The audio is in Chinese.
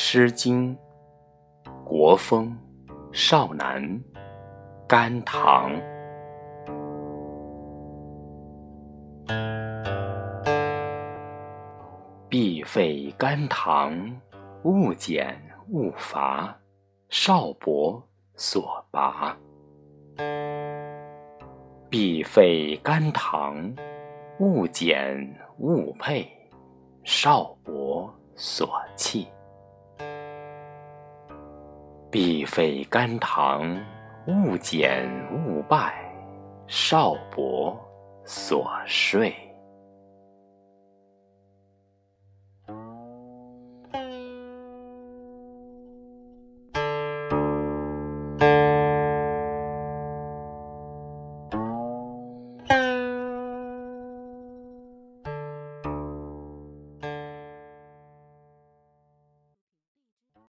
诗经·国风·少南·甘棠。必废甘棠，勿减勿伐，少伯所拔。必废甘棠，勿减勿配，少伯所弃。必费甘棠，勿减勿败，少伯所睡。